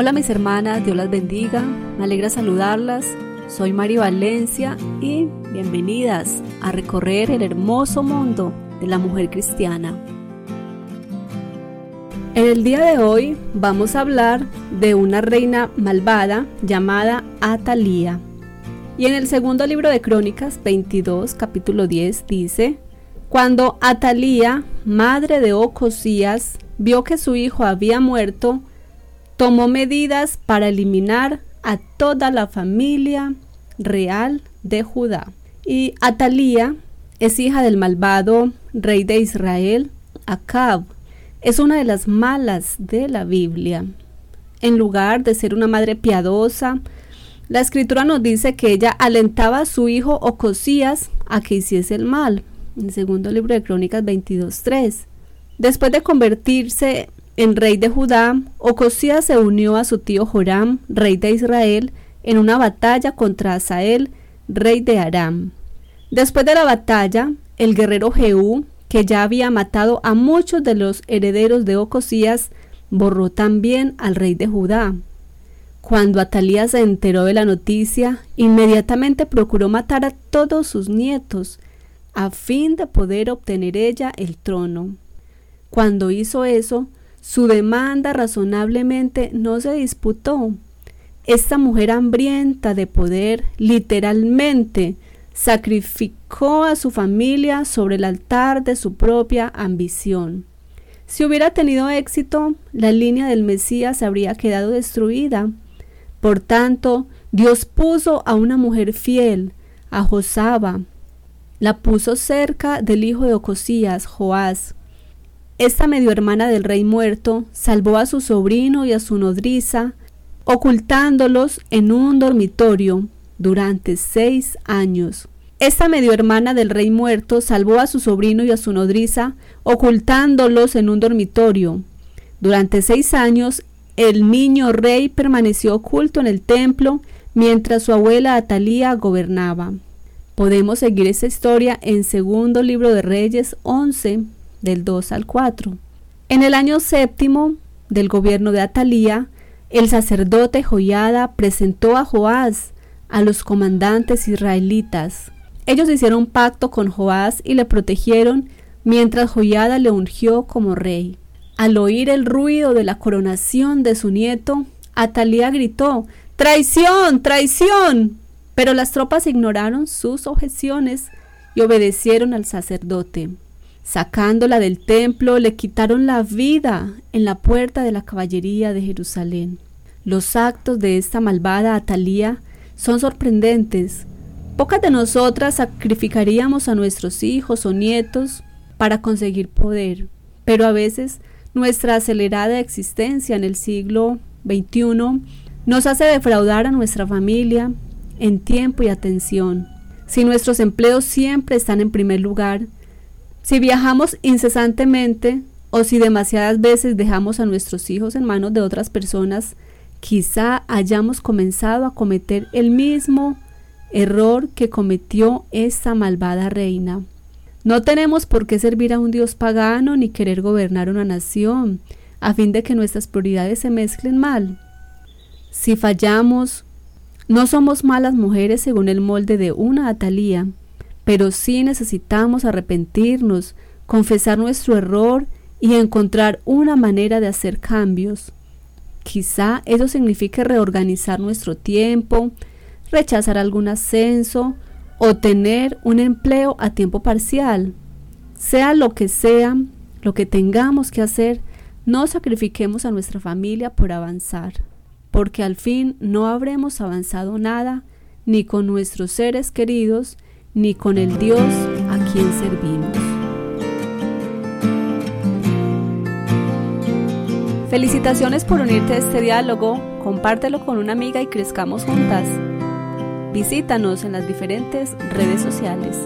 Hola mis hermanas, Dios las bendiga, me alegra saludarlas. Soy Mari Valencia y bienvenidas a recorrer el hermoso mundo de la mujer cristiana. En el día de hoy vamos a hablar de una reina malvada llamada Atalía. Y en el segundo libro de Crónicas 22, capítulo 10 dice, Cuando Atalía, madre de Ocosías, vio que su hijo había muerto, tomó medidas para eliminar a toda la familia real de Judá. Y Atalía es hija del malvado rey de Israel, Acab. Es una de las malas de la Biblia. En lugar de ser una madre piadosa, la escritura nos dice que ella alentaba a su hijo Ocosías a que hiciese el mal. En segundo libro de Crónicas 22.3. Después de convertirse en rey de Judá, Ocosías se unió a su tío Joram, rey de Israel, en una batalla contra Asael, rey de Aram. Después de la batalla, el guerrero Jehú, que ya había matado a muchos de los herederos de Ocosías, borró también al rey de Judá. Cuando Atalía se enteró de la noticia, inmediatamente procuró matar a todos sus nietos, a fin de poder obtener ella el trono. Cuando hizo eso, su demanda razonablemente no se disputó. Esta mujer hambrienta de poder literalmente sacrificó a su familia sobre el altar de su propia ambición. Si hubiera tenido éxito, la línea del Mesías habría quedado destruida. Por tanto, Dios puso a una mujer fiel, a Josaba. La puso cerca del hijo de Ocosías, Joás, esta medio hermana del rey muerto salvó a su sobrino y a su nodriza, ocultándolos en un dormitorio durante seis años. Esta medio hermana del rey muerto salvó a su sobrino y a su nodriza, ocultándolos en un dormitorio. Durante seis años, el niño rey permaneció oculto en el templo mientras su abuela Atalía gobernaba. Podemos seguir esta historia en segundo libro de Reyes 11, del 2 al 4. En el año séptimo del gobierno de Atalía, el sacerdote Joyada presentó a Joás a los comandantes israelitas. Ellos hicieron pacto con Joás y le protegieron mientras Joyada le ungió como rey. Al oír el ruido de la coronación de su nieto, Atalía gritó ¡Traición! ¡Traición! Pero las tropas ignoraron sus objeciones y obedecieron al sacerdote. Sacándola del templo, le quitaron la vida en la puerta de la caballería de Jerusalén. Los actos de esta malvada Atalía son sorprendentes. Pocas de nosotras sacrificaríamos a nuestros hijos o nietos para conseguir poder, pero a veces nuestra acelerada existencia en el siglo XXI nos hace defraudar a nuestra familia en tiempo y atención. Si nuestros empleos siempre están en primer lugar, si viajamos incesantemente o si demasiadas veces dejamos a nuestros hijos en manos de otras personas, quizá hayamos comenzado a cometer el mismo error que cometió esta malvada reina. No tenemos por qué servir a un Dios pagano ni querer gobernar una nación, a fin de que nuestras prioridades se mezclen mal. Si fallamos, no somos malas mujeres según el molde de una Atalía, pero sí necesitamos arrepentirnos, confesar nuestro error y encontrar una manera de hacer cambios. Quizá eso signifique reorganizar nuestro tiempo, rechazar algún ascenso o tener un empleo a tiempo parcial. Sea lo que sea, lo que tengamos que hacer, no sacrifiquemos a nuestra familia por avanzar, porque al fin no habremos avanzado nada, ni con nuestros seres queridos, ni con el Dios a quien servimos. Felicitaciones por unirte a este diálogo, compártelo con una amiga y crezcamos juntas. Visítanos en las diferentes redes sociales.